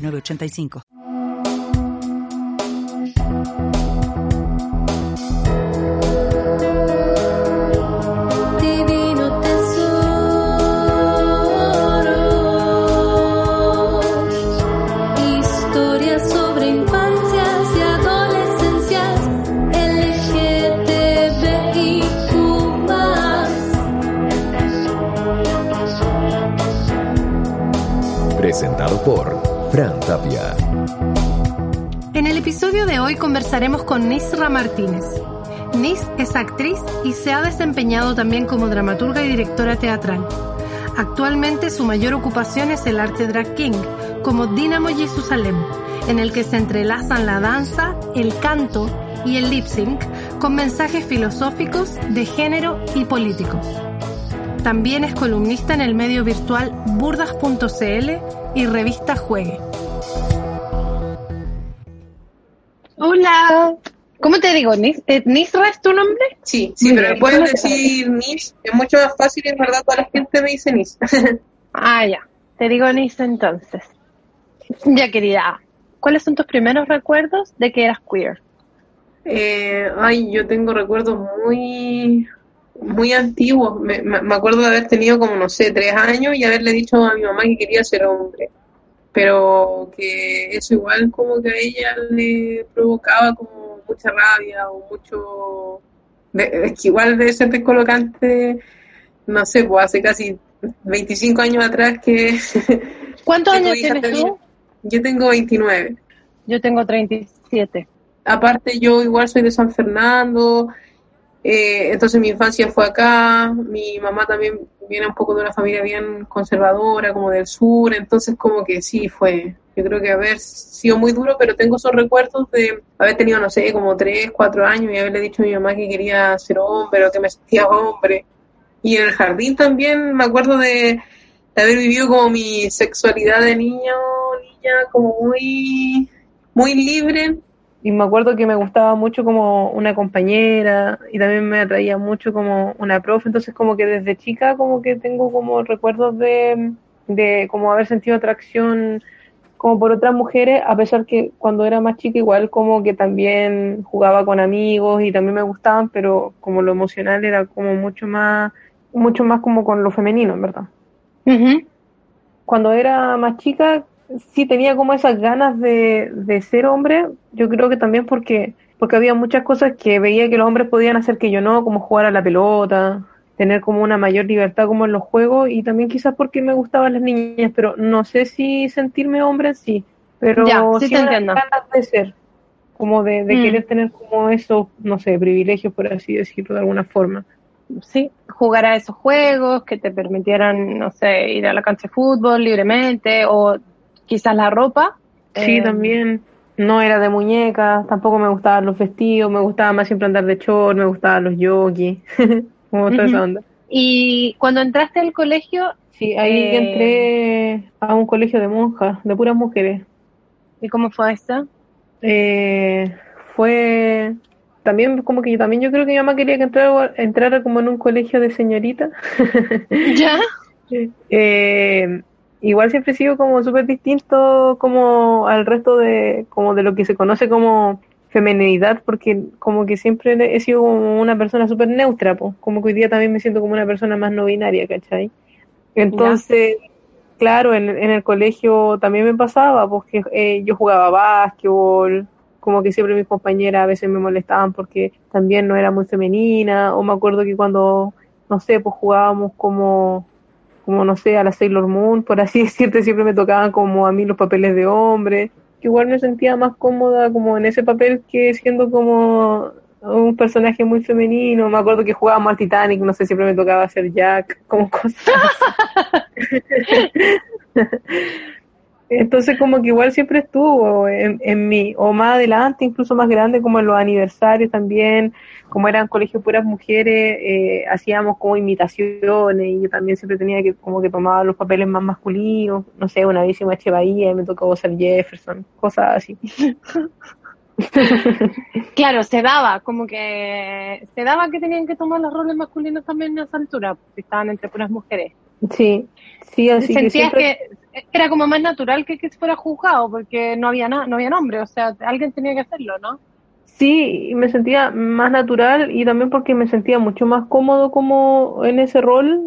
985. Divino tesoro. historia sobre infancias y adolescencias. L G Presentado por. Fran. En el episodio de hoy conversaremos con Nisra Martínez. Nis es actriz y se ha desempeñado también como dramaturga y directora teatral. Actualmente su mayor ocupación es el arte drag king, como Dynamo Jerusalem, en el que se entrelazan la danza, el canto y el lip sync con mensajes filosóficos, de género y políticos. También es columnista en el medio virtual burdas.cl y revista Juegue. Hola. ¿Cómo te digo? ¿Nis- eh, ¿Nisra es tu nombre? Sí, sí, pero bien. puedes ¿Cómo te decir Nis, es mucho más fácil y en verdad toda la gente me dice Nis. Ah, ya. Te digo Nis entonces. Ya, querida. ¿Cuáles son tus primeros recuerdos de que eras queer? Eh, ay, yo tengo recuerdos muy, muy antiguos. Me, me- me acuerdo de haber tenido como, no sé, tres años y haberle dicho a mi mamá que quería ser hombre. Pero que eso igual como que a ella le provocaba como mucha rabia o mucho... de- es que igual debe ser descolocante, no sé, pues hace casi 25 años atrás que... ¿Cuántos años tienes tú? Yo tengo 29. Yo tengo 37. Aparte, yo igual soy de San Fernando, eh, entonces mi infancia fue acá, mi mamá también viene un poco de una familia bien conservadora, como del sur, entonces como que sí fue, yo creo que haber sido muy duro, pero tengo esos recuerdos de haber tenido, no sé, como tres, cuatro años y haberle dicho a mi mamá que quería ser hombre o que me sentía hombre. Y en el jardín también me acuerdo de, de haber vivido como mi sexualidad de niño, niña, como muy, muy libre, Y me acuerdo que me gustaba mucho como una compañera y también me atraía mucho como una profe, entonces como que desde chica como que tengo como recuerdos de, de como haber sentido atracción como por otras mujeres, a pesar que cuando era más chica igual como que también jugaba con amigos y también me gustaban, pero como lo emocional era como mucho más, mucho más como con lo femenino, en verdad. Cuando era más chica sí tenía como esas ganas de, de ser hombre, yo creo que también porque, porque había muchas cosas que veía que los hombres podían hacer que yo no, como jugar a la pelota, tener como una mayor libertad como en los juegos y también quizás porque me gustaban las niñas, pero no sé si sentirme hombre en sí, pero Ya, sí sí te entiendo. ganas de ser, como de, de Mm. querer tener como esos, no sé, privilegios por así decirlo de alguna forma. Sí, jugar a esos juegos que te permitieran, no sé, ir a la cancha de fútbol libremente o quizás la ropa. Sí, Eh, también. No era de muñecas, tampoco me gustaban los vestidos, me gustaba más siempre andar de short, me gustaban los yogis, como toda esa Ujú. onda. Y cuando entraste al colegio, Sí, ahí Eh. entré a un colegio de monjas, de puras mujeres. ¿y cómo fue eso? Eh, fue también como que yo también yo creo que mi mamá quería que entrara, entrara como en un colegio de señorita. ¿Ya? Eh, igual siempre he sido como súper distinto como al resto de, como de lo que se conoce como femenidad, porque como que siempre he sido como una persona súper neutra, pues, como que hoy día también me siento como una persona más no binaria, ¿cachai? Entonces, claro, en, en el colegio también me pasaba, porque eh, yo jugaba básquetbol, como que siempre mis compañeras a veces me molestaban porque también no era muy femenina, o me acuerdo que cuando, no sé, pues jugábamos como como no sé, a la Sailor Moon, por así decirte, siempre me tocaban como a mí los papeles de hombre, que igual me sentía más cómoda como en ese papel que siendo como un personaje muy femenino, me acuerdo que jugábamos al Titanic, no sé, siempre me tocaba hacer Jack, como cosas. Entonces como que igual siempre estuvo en, en mí, o más adelante, incluso más grande, como en los aniversarios también, como eran colegios puras mujeres, eh, hacíamos como imitaciones y yo también siempre tenía que como que tomaba los papeles más masculinos, no sé, una vez hicimos H. Bahía y me tocó ser Jefferson, cosas así. Claro, se daba, como que se daba que tenían que tomar los roles masculinos también a esa altura, porque estaban entre puras mujeres. Sí, sí, así que siempre... que era como más natural que, que fuera juzgado, porque no había na- no había nombre, o sea, alguien tenía que hacerlo, ¿no? Sí, me sentía más natural y también porque me sentía mucho más cómodo como en ese rol,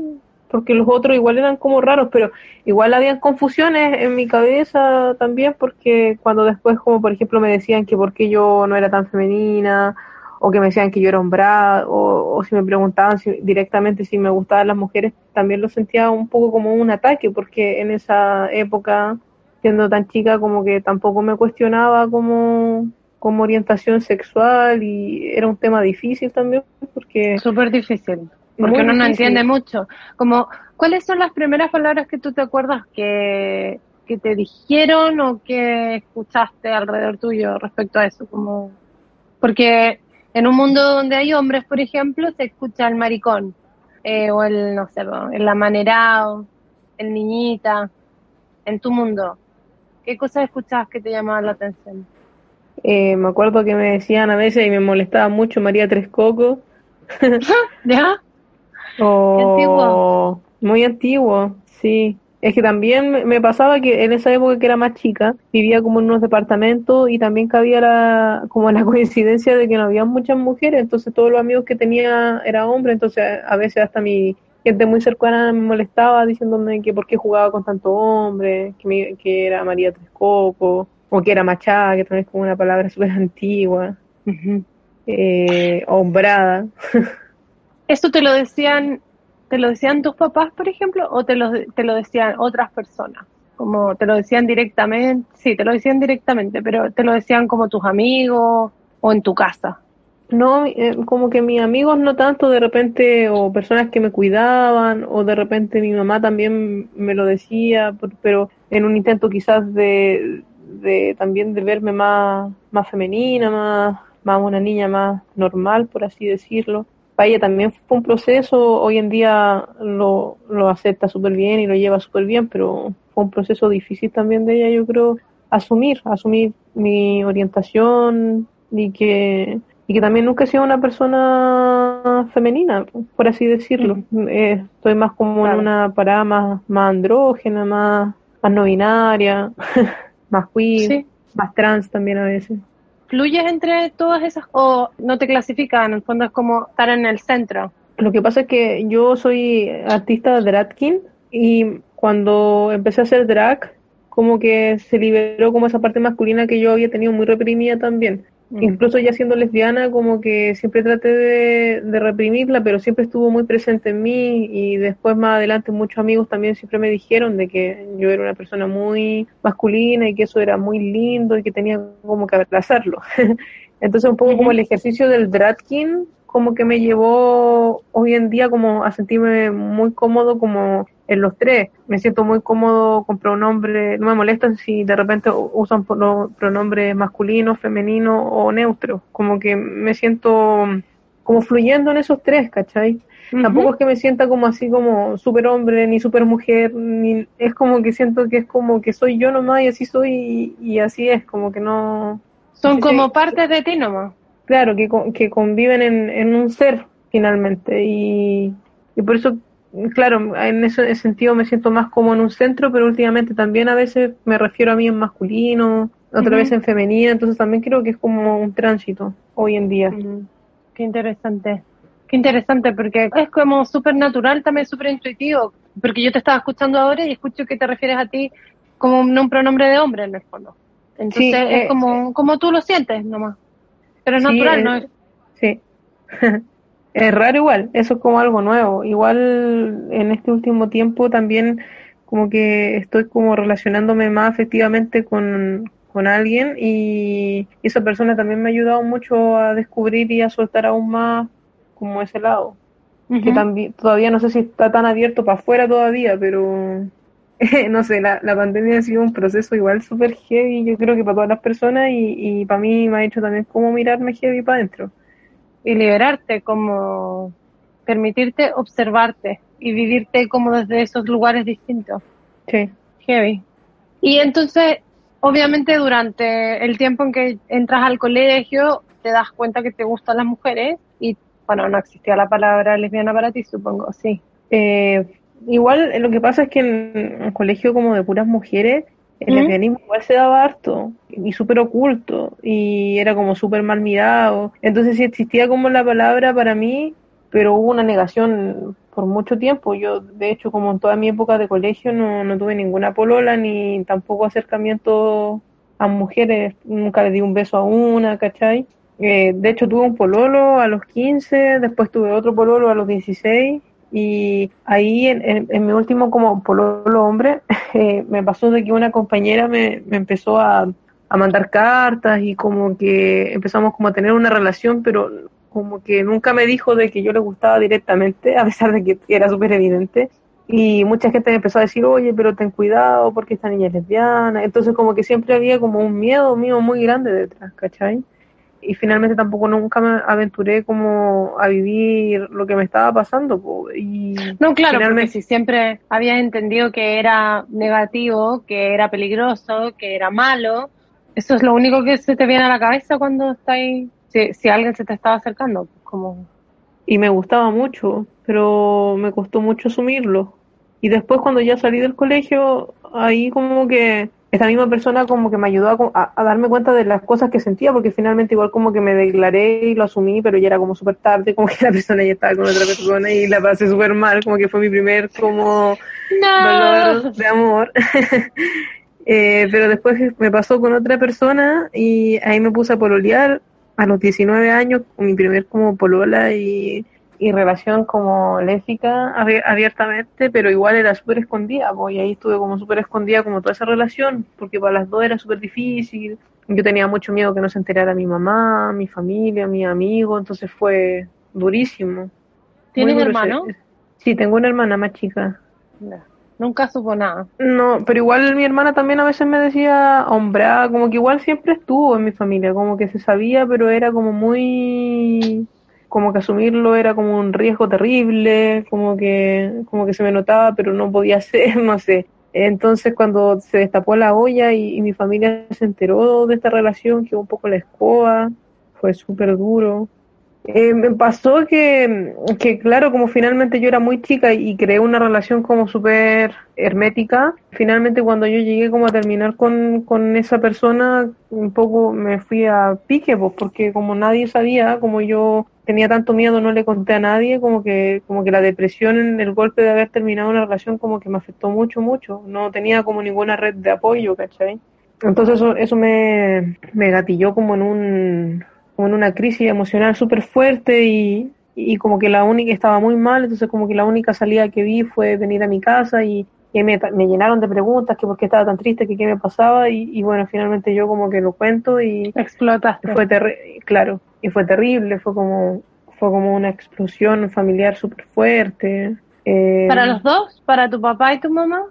porque los otros igual eran como raros, pero igual habían confusiones en mi cabeza también, porque cuando después, como por ejemplo, me decían que por qué yo no era tan femenina, o que me decían que yo era hombrada, o, o si me preguntaban si- directamente si me gustaban las mujeres, también lo sentía un poco como un ataque, porque en esa época, siendo tan chica, como que tampoco me cuestionaba como como orientación sexual y era un tema difícil también porque Súper difícil, porque uno no difícil. entiende mucho. Como, ¿cuáles son las primeras palabras que tú te acuerdas que, que te dijeron o que escuchaste alrededor tuyo respecto a eso? Como, porque en un mundo donde hay hombres, por ejemplo, se escucha el maricón, eh, o el, no sé, el amanerado, el niñita, en tu mundo. ¿Qué cosas escuchabas que te llamaban la atención? eh, me acuerdo que me decían a veces y me molestaba mucho María Tres Cocos ¿Ya? o muy antiguo, sí. Es que también me- pasaba que en esa época que era más chica, vivía como en unos departamentos y también cabía la, como la coincidencia de que no había muchas mujeres, entonces todos los amigos que tenía era hombre, entonces a veces hasta mi gente muy cercana me molestaba diciéndome que por qué jugaba con tanto hombre, que, me- que era María Tres Cocos, o que era machada, que también es como una palabra súper antigua, eh, hombrada. ¿Eso te lo decían, te lo decían tus papás, por ejemplo, o te lo, te lo decían otras personas? Como te lo decían directamente, sí, te lo decían directamente, pero te lo decían como tus amigos o en tu casa. No, eh, como que mis amigos no tanto de repente, o personas que me cuidaban, o de repente mi mamá también me lo decía, pero en un intento quizás de, de también de verme más, más femenina, más, más una niña más normal, por así decirlo. Para ella también fue un proceso, hoy en día lo, lo acepta súper bien y lo lleva súper bien, pero fue un proceso difícil también de ella, yo creo, asumir, asumir mi orientación y que, y que también nunca he sido una persona femenina, por así decirlo. Eh, estoy más como Claro. en una parada más, más andrógena, más, más no binaria, más queer, Sí. más trans también a veces. ¿Fluyes entre todas esas o no te clasifican? En el fondo como estar en el centro. Lo que pasa es que yo soy artista de drag king y cuando empecé a hacer drag, como que se liberó como esa parte masculina que yo había tenido muy reprimida también. Incluso ya siendo lesbiana, como que siempre traté de, de reprimirla, pero siempre estuvo muy presente en mí y después más adelante muchos amigos también siempre me dijeron de que yo era una persona muy masculina y que eso era muy lindo y que tenía como que aplazarlo. Entonces un poco como el ejercicio del drag king como que me llevó hoy en día como a sentirme muy cómodo como en los tres. Me siento muy cómodo con pronombres, no me molestan si de repente usan prono- pronombres masculinos, femeninos o neutros. Como que me siento como fluyendo en esos tres, ¿cachai? Tampoco es que me sienta como así como super hombre ni super mujer, ni es como que siento que es como que soy yo nomás y así soy y, y así es, como que no, Son como partes de ti nomás. Claro, que, que conviven en, en un ser finalmente y, y por eso, claro, en ese sentido me siento más como en un centro, pero últimamente también a veces me refiero a mí en masculino, otra vez en femenina, entonces también creo que es como un tránsito hoy en día. Qué interesante. Qué interesante, porque es como súper natural, también súper intuitivo. Porque yo te estaba escuchando ahora y escucho que te refieres a ti como un, un pronombre de hombre en el fondo. Entonces Sí, es eh, como, como tú lo sientes nomás. Pero es Sí, natural, eh, ¿no? Es- Sí. es raro igual, eso es como algo nuevo. Igual en este último tiempo también como que estoy como relacionándome más afectivamente con, con alguien y esa persona también me ha ayudado mucho a descubrir y a soltar aún más como ese lado. Que también todavía no sé si está tan abierto para afuera todavía, pero no sé, la, la pandemia ha sido un proceso igual súper heavy, yo creo que para todas las personas y, y para mí me ha hecho también como mirarme heavy para adentro. Y liberarte, como permitirte observarte y vivirte como desde esos lugares distintos. Sí. Heavy. Y entonces, obviamente durante el tiempo en que entras al colegio, te das cuenta que te gustan las mujeres y, bueno, no existía la palabra lesbiana para ti, supongo, sí. Eh, igual lo que pasa es que en un colegio como de puras mujeres, el ¿Mm? lesbianismo igual se daba harto y súper oculto y era como súper mal mirado. Entonces sí existía como la palabra para mí, pero hubo una negación por mucho tiempo. Yo, de hecho, como en toda mi época de colegio, no, no tuve ninguna polola ni tampoco acercamiento a mujeres. Nunca le di un beso a una, ¿cachai? Eh, de hecho, tuve un pololo a los 15, después tuve otro pololo a los 16 y ahí en, en- mi último como pololo hombre eh, me pasó de que una compañera me, me empezó a, a mandar cartas y como que empezamos como a tener una relación, pero como que nunca me dijo de que yo le gustaba directamente, a pesar de que era súper evidente. Y mucha gente me empezó a decir, oye, pero ten cuidado porque esta niña es lesbiana. Entonces como que siempre había como un miedo mío muy grande detrás, ¿cachai? Y finalmente tampoco nunca me aventuré como a vivir lo que me estaba pasando. po. Y No, claro, porque finalmente- si siempre habías entendido que era negativo, que era peligroso, que era malo, eso es lo único que se te viene a la cabeza cuando estáis, si, si alguien se te estaba acercando, pues como, y me gustaba mucho, pero me costó mucho asumirlo. Y después cuando ya salí del colegio, ahí como que esta misma persona como que me ayudó a, a- a darme cuenta de las cosas que sentía, porque finalmente igual como que me declaré y lo asumí, pero ya era como súper tarde, como que la persona ya estaba con otra persona y la pasé súper mal, como que fue mi primer como dolor de amor. Eh, pero después me pasó con otra persona y ahí me puse a pololear a los 19 años con mi primer como polola y, y relación como lésbica abier- abiertamente, pero igual era súper escondida, pues, y ahí estuve como súper escondida como toda esa relación, porque para las dos era súper difícil. Yo tenía mucho miedo que no se enterara mi mamá, mi familia, mi amigo, entonces fue durísimo. ¿Tienes duro hermano? Sí, tengo una hermana más chica. No, nunca supo nada. No, pero igual mi hermana también a veces me decía hombrada, como que igual siempre estuvo en mi familia, como que se sabía, pero era como muy, como que asumirlo era como un riesgo terrible, como que, como que se me notaba, pero no podía ser, no sé. Entonces cuando se destapó la olla y, mi familia se enteró de esta relación, que un poco la escoba, fue súper duro. Eh, me pasó que, que, claro, como finalmente yo era muy chica y creé una relación como súper hermética, finalmente cuando yo llegué como a terminar con, con esa persona, un poco me fui a pique, pues, porque como nadie sabía, como yo tenía tanto miedo, no le conté a nadie, como que, como que la depresión, el golpe de haber terminado una relación, como que me afectó mucho, mucho. No tenía como ninguna red de apoyo, ¿cachai? Entonces eso, eso me, me gatilló como en un, como en una crisis emocional súper fuerte y, y como que la única estaba muy mal, entonces como que la única salida que vi fue venir a mi casa y, y me, me llenaron de preguntas, que por qué estaba tan triste, que qué me pasaba y, y bueno, finalmente yo como que lo cuento y Explotaste. fue terrible, claro, y fue terrible, fue como, fue como una explosión familiar súper fuerte. Eh, ¿Para los dos? ¿Para tu papá y tu mamá?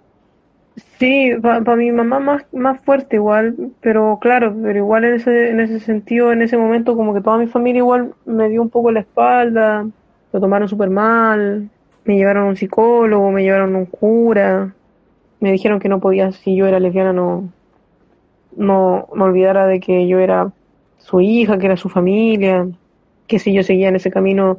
Sí, para mi mamá más, más fuerte igual, pero claro, pero igual en ese, en ese sentido, en ese momento como que toda mi familia igual me dio un poco la espalda, lo tomaron súper mal, me llevaron a un psicólogo, me llevaron a un cura, me dijeron que no podía, si yo era lesbiana, no, no, no olvidara de que yo era su hija, que era su familia, que si yo seguía en ese camino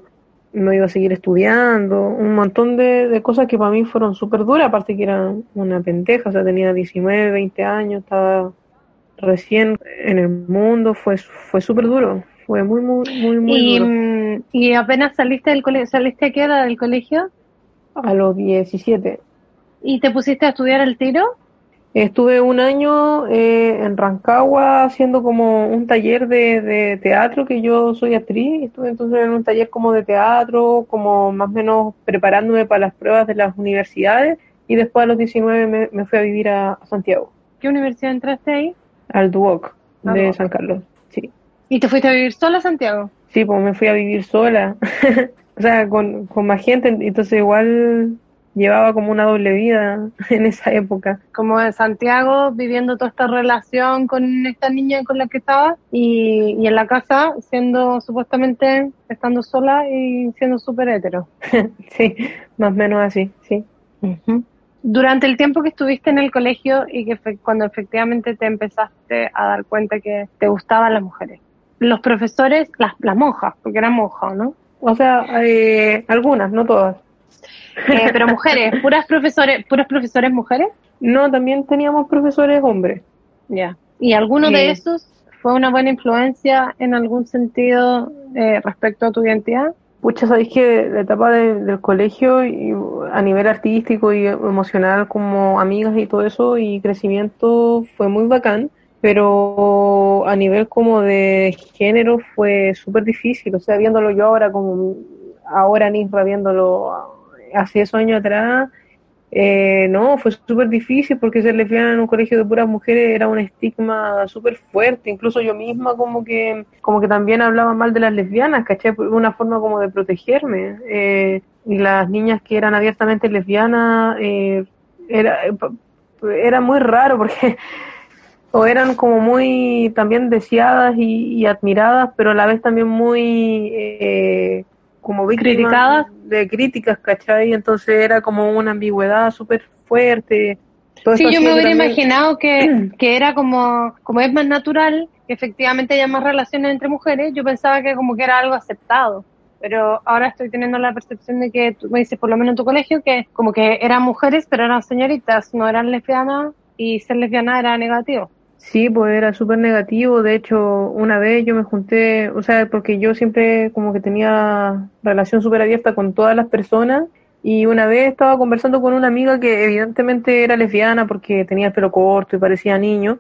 no iba a seguir estudiando, un montón de, de cosas que para mí fueron súper duras, aparte que era una pendeja, o sea, tenía 19, 20 años, estaba recién en el mundo, fue, fue súper duro, fue muy, muy, muy, muy Y, duro. mm, y apenas saliste del colegio, ¿saliste a qué hora del colegio? A los 17. ¿Y te pusiste a estudiar el tiro? Estuve un año eh, en Rancagua haciendo como un taller de, de teatro, que yo soy actriz, estuve entonces en un taller como de teatro, como más o menos preparándome para las pruebas de las universidades y después a los 19 me, me fui a vivir a, a Santiago, ¿Qué universidad entraste ahí? al Duoc Ah, de. San Carlos. Sí, ¿Y te fuiste a vivir sola a Santiago? sí, pues me fui a vivir sola, o sea, con, con más gente, entonces igual llevaba como una doble vida en esa época. Como en Santiago, viviendo toda esta relación con esta niña con la que estaba y, y en la casa siendo supuestamente estando sola y siendo súper hetero. sí, más o menos así, sí. Durante el tiempo que estuviste en el colegio y que fe- cuando efectivamente te empezaste a dar cuenta que te gustaban las mujeres, los profesores, las, las monjas, porque eran monjas, ¿no? O sea, eh, algunas, no todas. Eh, pero mujeres, puras profesores, puras profesores mujeres. No, también teníamos profesores hombres. Ya. ¿Y alguno de Eh. esos fue una buena influencia en algún sentido eh, respecto a tu identidad? Pucha, sabéis que la etapa de- del colegio y a nivel artístico y emocional como amigas y todo eso y crecimiento fue muy bacán, pero a nivel como de género fue súper difícil, o sea, viéndolo yo ahora como ahora Nisra viéndolo hace 10 años atrás, eh, no, fue súper difícil porque ser lesbiana en un colegio de puras mujeres era un estigma súper fuerte. Incluso yo misma como que como que también hablaba mal de las lesbianas, ¿cachai? Una forma como de protegerme. Eh, y las niñas que eran abiertamente lesbianas eh, era, era muy raro porque o eran como muy también deseadas y, y admiradas, pero a la vez también muy eh, como víctimas de críticas, ¿cachai? Entonces era como una ambigüedad súper fuerte. Todo Sí, yo me hubiera también- imaginado que, que era como, como es más natural, que efectivamente haya más relaciones entre mujeres, yo pensaba que como que era algo aceptado. Pero ahora estoy teniendo la percepción de que tú me dices, por lo menos en tu colegio, que como que eran mujeres, pero eran señoritas, no eran lesbianas, y ser lesbiana era negativo. Sí, pues era súper negativo. De hecho, una vez yo me junté, o sea, porque yo siempre como que tenía relación súper abierta con todas las personas. Y una vez estaba conversando con una amiga que evidentemente era lesbiana porque tenía el pelo corto y parecía niño.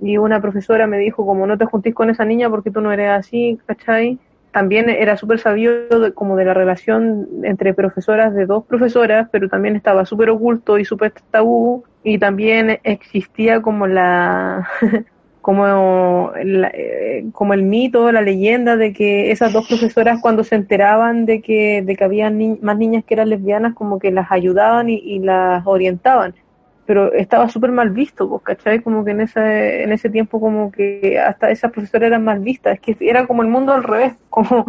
Y una profesora me dijo, como no te juntís con esa niña porque tú no eres así, ¿cachai? También era súper sabido de, como de la relación entre profesoras de dos profesoras, pero también estaba súper oculto y súper tabú. Y también existía como la, como, eh, como el mito, la leyenda de que esas dos profesoras cuando se enteraban de que, de que había más niñas que eran lesbianas, como que las ayudaban y las orientaban. Pero estaba súper mal visto, pues, ¿cachai? Como que en ese, en ese tiempo como que hasta esas profesoras eran mal vistas. Es que era como el mundo al revés, como,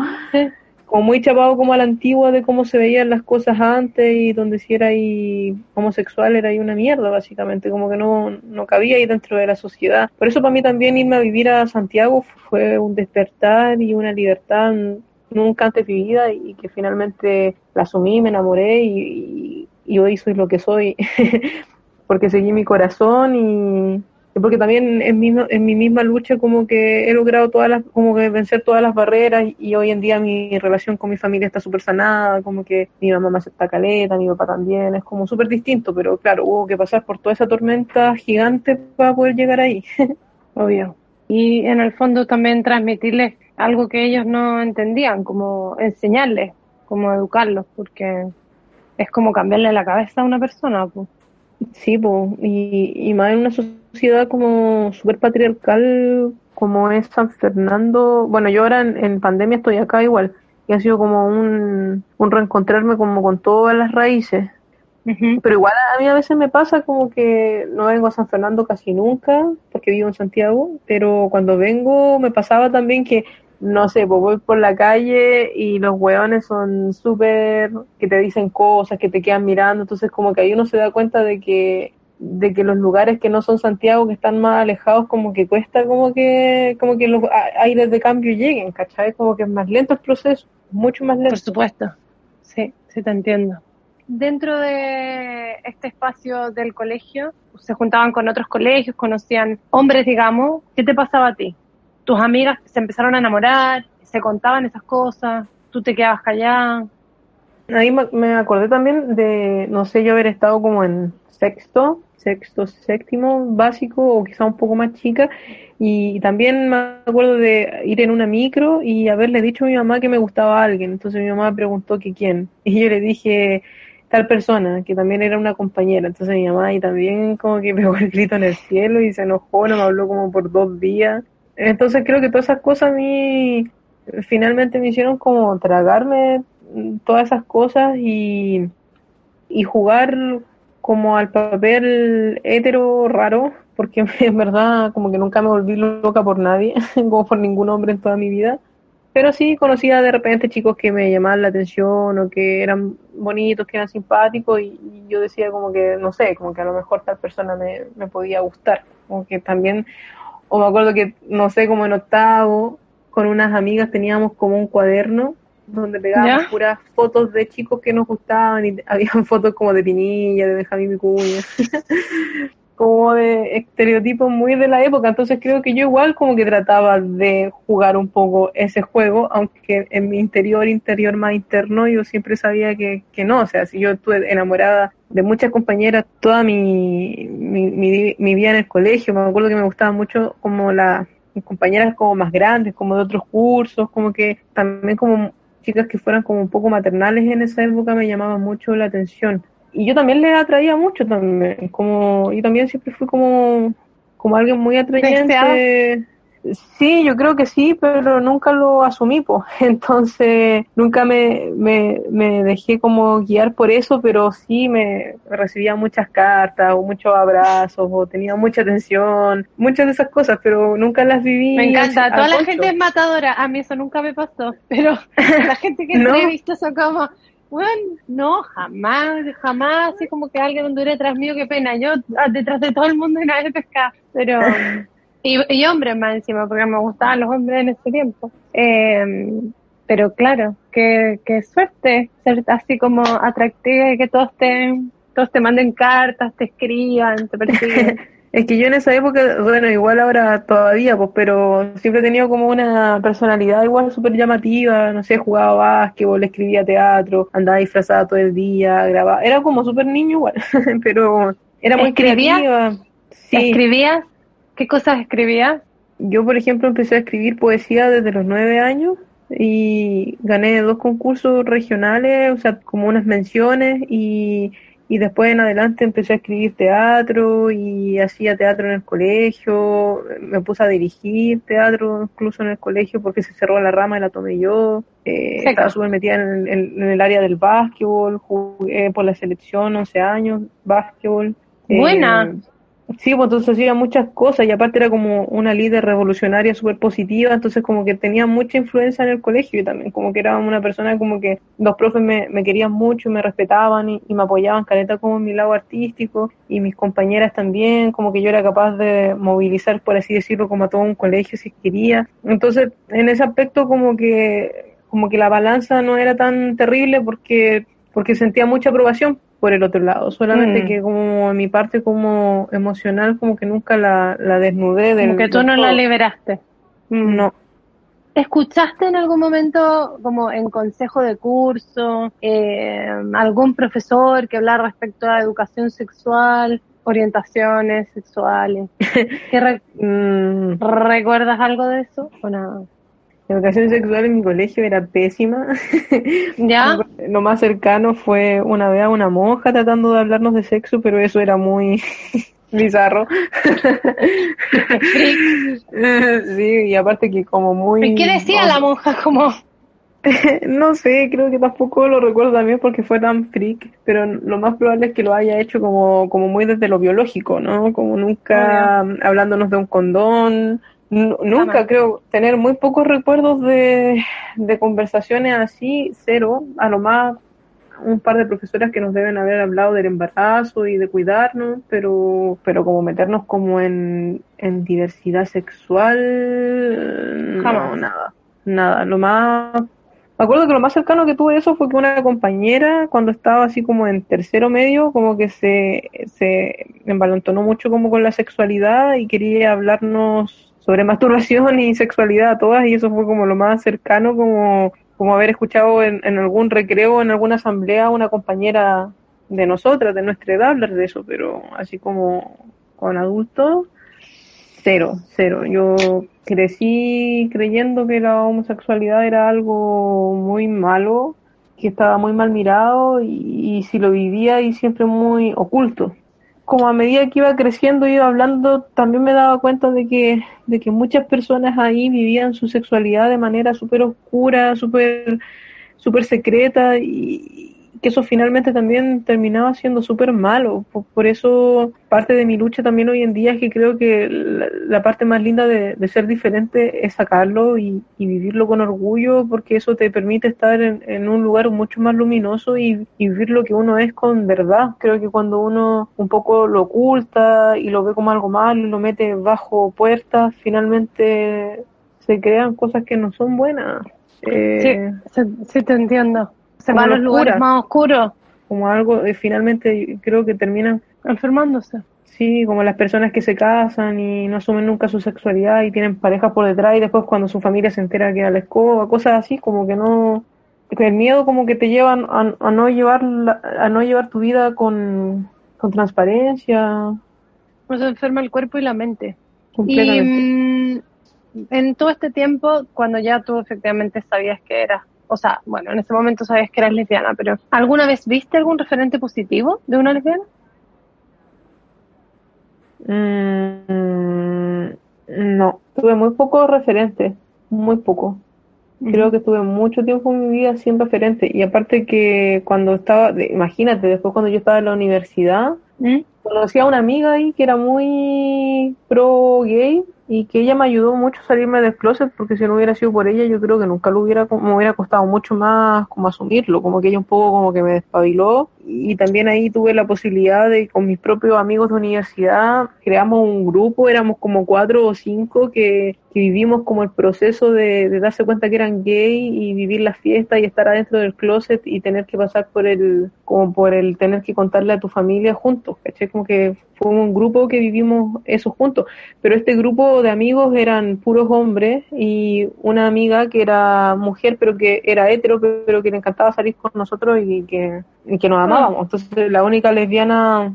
como muy chapado como a la antigua de cómo se veían las cosas antes y donde si era ahí homosexual era ahí una mierda básicamente, como que no, no cabía ahí dentro de la sociedad. Por eso para mí también irme a vivir a Santiago fue un despertar y una libertad nunca antes vivida y que finalmente la asumí, me enamoré y, y, y hoy soy lo que soy porque seguí mi corazón y porque también en mi, en mi misma lucha como que he logrado todas las, como que vencer todas las barreras y, y hoy en día mi relación con mi familia está súper sanada, como que mi mamá me acepta caleta, mi papá también, es como súper distinto, pero claro, hubo que pasar por toda esa tormenta gigante para poder llegar ahí. Obvio. Y en el fondo también transmitirles algo que ellos no entendían, como enseñarles, como educarlos, porque es como cambiarle la cabeza a una persona. Pues. Sí, po, y, y más en una sociedad como súper patriarcal como es San Fernando. Bueno, yo ahora en, en pandemia estoy acá igual, y ha sido como un, un reencontrarme como con todas las raíces. Pero igual a mí a veces me pasa como que no vengo a San Fernando casi nunca, porque vivo en Santiago, pero cuando vengo me pasaba también que, no sé, pues voy por la calle y los hueones son súper, que te dicen cosas, que te quedan mirando, entonces como que ahí uno se da cuenta de que de que los lugares que no son Santiago, que están más alejados, como que cuesta como que como que los aires de cambio lleguen, ¿cachai? Como que es más lento el proceso, mucho más lento. Por supuesto. Sí, sí te entiendo. Dentro de este espacio del colegio, se juntaban con otros colegios, conocían hombres, digamos. ¿Qué te pasaba a ti? Tus amigas se empezaron a enamorar, se contaban esas cosas, tú te quedabas callada. Ahí me- acordé también de, no sé, yo haber estado como en sexto, sexto, séptimo, básico o quizá un poco más chica. Y también me acuerdo de ir en una micro y haberle dicho a mi mamá que me gustaba alguien. Entonces mi mamá preguntó que quién. Y yo le dije tal persona, que también era una compañera. Entonces mi mamá y también como que pegó el grito en el cielo y se enojó, no me habló como por dos días. Entonces creo que todas esas cosas a mí finalmente me hicieron como tragarme todas esas cosas y, y jugar como al papel hetero raro, porque en verdad como que nunca me volví loca por nadie, como por ningún hombre en toda mi vida. Pero sí conocía de repente chicos que me llamaban la atención o que eran bonitos, que eran simpáticos y, y yo decía como que, no sé, como que a lo mejor tal persona me, me podía gustar. Como que también, o me acuerdo que, no sé, como en octavo, con unas amigas teníamos como un cuaderno donde pegábamos ¿Ya? puras fotos de chicos que nos gustaban y habían fotos como de Pinilla, de Benjamín Vicuña, como de estereotipos muy de la época, entonces creo que yo igual como que trataba de jugar un poco ese juego, aunque en mi interior, interior más interno, yo siempre sabía que, que no, o sea, si yo estuve enamorada de muchas compañeras toda mi, mi, mi, vida en el colegio, me acuerdo que me gustaban mucho como las compañeras como más grandes, como de otros cursos, como que también como chicas que fueran como un poco maternales en esa época me llamaban mucho la atención. Y yo también les atraía mucho también, como, yo también siempre fui como, como alguien muy atrayente. Sí, yo creo que sí, pero nunca lo asumí, pues. Entonces, nunca me, me, me dejé como guiar por eso, pero sí me, me recibía muchas cartas o muchos abrazos o tenía mucha atención, muchas de esas cosas, pero nunca las viví. Me encanta, toda la gente es matadora. A mí eso nunca me pasó, pero la gente que No. entrevisto son como, bueno, no, jamás, jamás, así como que alguien anduviera detrás mío, qué pena. Yo ah, detrás de todo el mundo y nadie pesca, pero. Y, y hombres más encima, porque me gustaban los hombres en ese tiempo. Eh, pero claro, qué, qué suerte ser así como atractiva y que todos te, todos te manden cartas, te escriban, te persiguen. Es que yo en esa época, bueno, igual ahora todavía, pues, pero siempre he tenido como una personalidad igual súper llamativa, no sé, jugaba básquetbol, escribía teatro, andaba disfrazada todo el día, grababa, era como súper niño igual, pero era muy ¿Escribías? creativa. Sí, ¿Escribías? ¿Qué cosas escribías? yo por ejemplo empecé a escribir poesía desde los nueve años y gané dos concursos regionales, o sea, como unas menciones y, y después en adelante empecé a escribir teatro y hacía teatro en el colegio, me puse a dirigir teatro incluso en el colegio porque se cerró la rama y la tomé yo, eh, estaba súper metida en, en- en el área del básquetbol, jugué por la selección 11 años, básquetbol. Eh, Buena. Sí, pues entonces hacía muchas cosas y aparte era como una líder revolucionaria súper positiva, entonces como que tenía mucha influencia en el colegio y también como que era una persona como que los profes me, me querían mucho me respetaban y, y me apoyaban caleta como en mi lado artístico y mis compañeras también, como que yo era capaz de movilizar, por así decirlo, como a todo un colegio si quería. Entonces en ese aspecto como que como que la balanza no era tan terrible porque porque sentía mucha aprobación por el otro lado, solamente Mm. que como en mi parte como emocional como que nunca la, la desnudé del Como que tú no la liberaste. Mm. No, ¿Escuchaste en algún momento, como en consejo de curso, eh, algún profesor que hablara respecto a educación sexual, orientaciones sexuales? ¿Qué re- Mm, ¿Recuerdas algo de eso o nada? La educación sexual en mi colegio era pésima. ¿Ya? Lo más cercano fue una vez a una monja tratando de hablarnos de sexo, pero eso era muy bizarro. sí, y aparte que como muy... ¿Y qué decía la monja? Como, No sé, creo que tampoco lo recuerdo también porque fue tan freak, pero lo más probable es que lo haya hecho como, como muy desde lo biológico, ¿no? Como nunca hablándonos de un condón, nunca Jamás. creo tener muy pocos recuerdos de, de conversaciones así, cero, a lo más un par de profesoras que nos deben haber hablado del embarazo y de cuidarnos, pero, pero como meternos como en, en diversidad sexual, no, Jamás. nada, nada, lo más me acuerdo que lo más cercano que tuve eso fue que una compañera, cuando estaba así como en tercero medio, como que se, se envalentonó mucho como con la sexualidad y quería hablarnos sobre masturbación y sexualidad todas, y eso fue como lo más cercano, como, como haber escuchado en, en algún recreo, en alguna asamblea, a una compañera de nosotras, de nuestra edad, hablar de eso, pero así como con adultos, cero, cero. Yo crecí creyendo que la homosexualidad era algo muy malo, que estaba muy mal mirado y, y si lo vivía y siempre muy oculto. Como a medida que iba creciendo, iba hablando, también me daba cuenta de que, de que muchas personas ahí vivían su sexualidad de manera súper oscura, súper súper secreta y, que eso finalmente también terminaba siendo súper malo. Por, por, eso parte de mi lucha también hoy en día es que creo que la, la parte más linda de, de, ser diferente es sacarlo y, y, vivirlo con orgullo porque eso te permite estar en, en un lugar mucho más luminoso y, y, vivir lo que uno es con verdad. Creo que cuando uno un poco lo oculta y lo ve como algo malo y lo mete bajo puertas, finalmente se crean cosas que no son buenas. Eh, sí, sí, te entiendo. Se a los lugares más oscuros. Como algo, eh, finalmente creo que terminan enfermándose. Sí, como las personas que se casan y no asumen nunca su sexualidad y tienen parejas por detrás y después cuando su familia se entera que a la escoba, cosas así, como que no, el miedo como que te llevan a, a no llevar la, a no llevar tu vida con, con transparencia. Se enferma el cuerpo y la mente. Y mmm, en todo este tiempo, cuando ya tú efectivamente sabías que eras, o sea, bueno, en ese momento sabías que eras lesbiana, pero ¿alguna vez viste algún referente positivo de una lesbiana? Mm, no, tuve muy pocos referentes, muy poco. Creo que tuve mucho tiempo en mi vida sin referente. Y aparte que cuando estaba, imagínate, después cuando yo estaba en la universidad, ¿Mm? conocí a una amiga ahí que era muy pro gay y que ella me ayudó mucho a salirme del closet porque si no hubiera sido por ella yo creo que nunca lo hubiera me hubiera costado mucho más como asumirlo como que ella un poco como que me despabiló y también ahí tuve la posibilidad de con mis propios amigos de universidad creamos un grupo éramos como cuatro o cinco que, que vivimos como el proceso de, de, darse cuenta que eran gay y vivir la fiesta y estar adentro del closet y tener que pasar por el como por el tener que contarle a tu familia juntos ¿caché? como que fue un grupo que vivimos eso juntos pero este grupo de amigos eran puros hombres y una amiga que era mujer pero que era hetero pero que le encantaba salir con nosotros y que, y que nos amábamos. Entonces la única lesbiana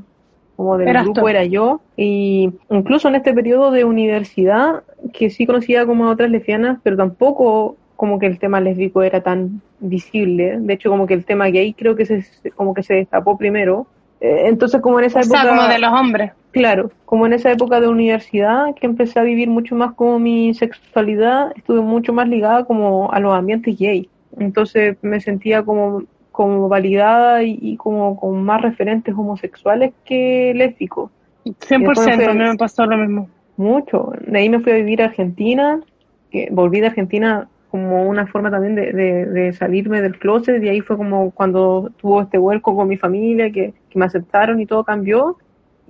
como del Eras grupo tú. era yo y incluso en este periodo de universidad que sí conocía como a otras lesbianas pero tampoco como que el tema lésbico era tan visible. De hecho como que el tema gay creo que se como que se destapó primero. Eh, entonces como en esa o época sea, como de los hombres. Claro, como en esa época de universidad que empecé a vivir mucho más como mi sexualidad, estuve mucho más ligada como a los ambientes gay. Entonces me sentía como, como validada y, y como con más referentes homosexuales que lésbicos. 100% a mí me pasó lo mismo. Mucho. De ahí me fui a vivir a Argentina, que volví de Argentina como una forma también de, salirme del closet y ahí fue como cuando tuvo este vuelco con mi familia que, me aceptaron y todo cambió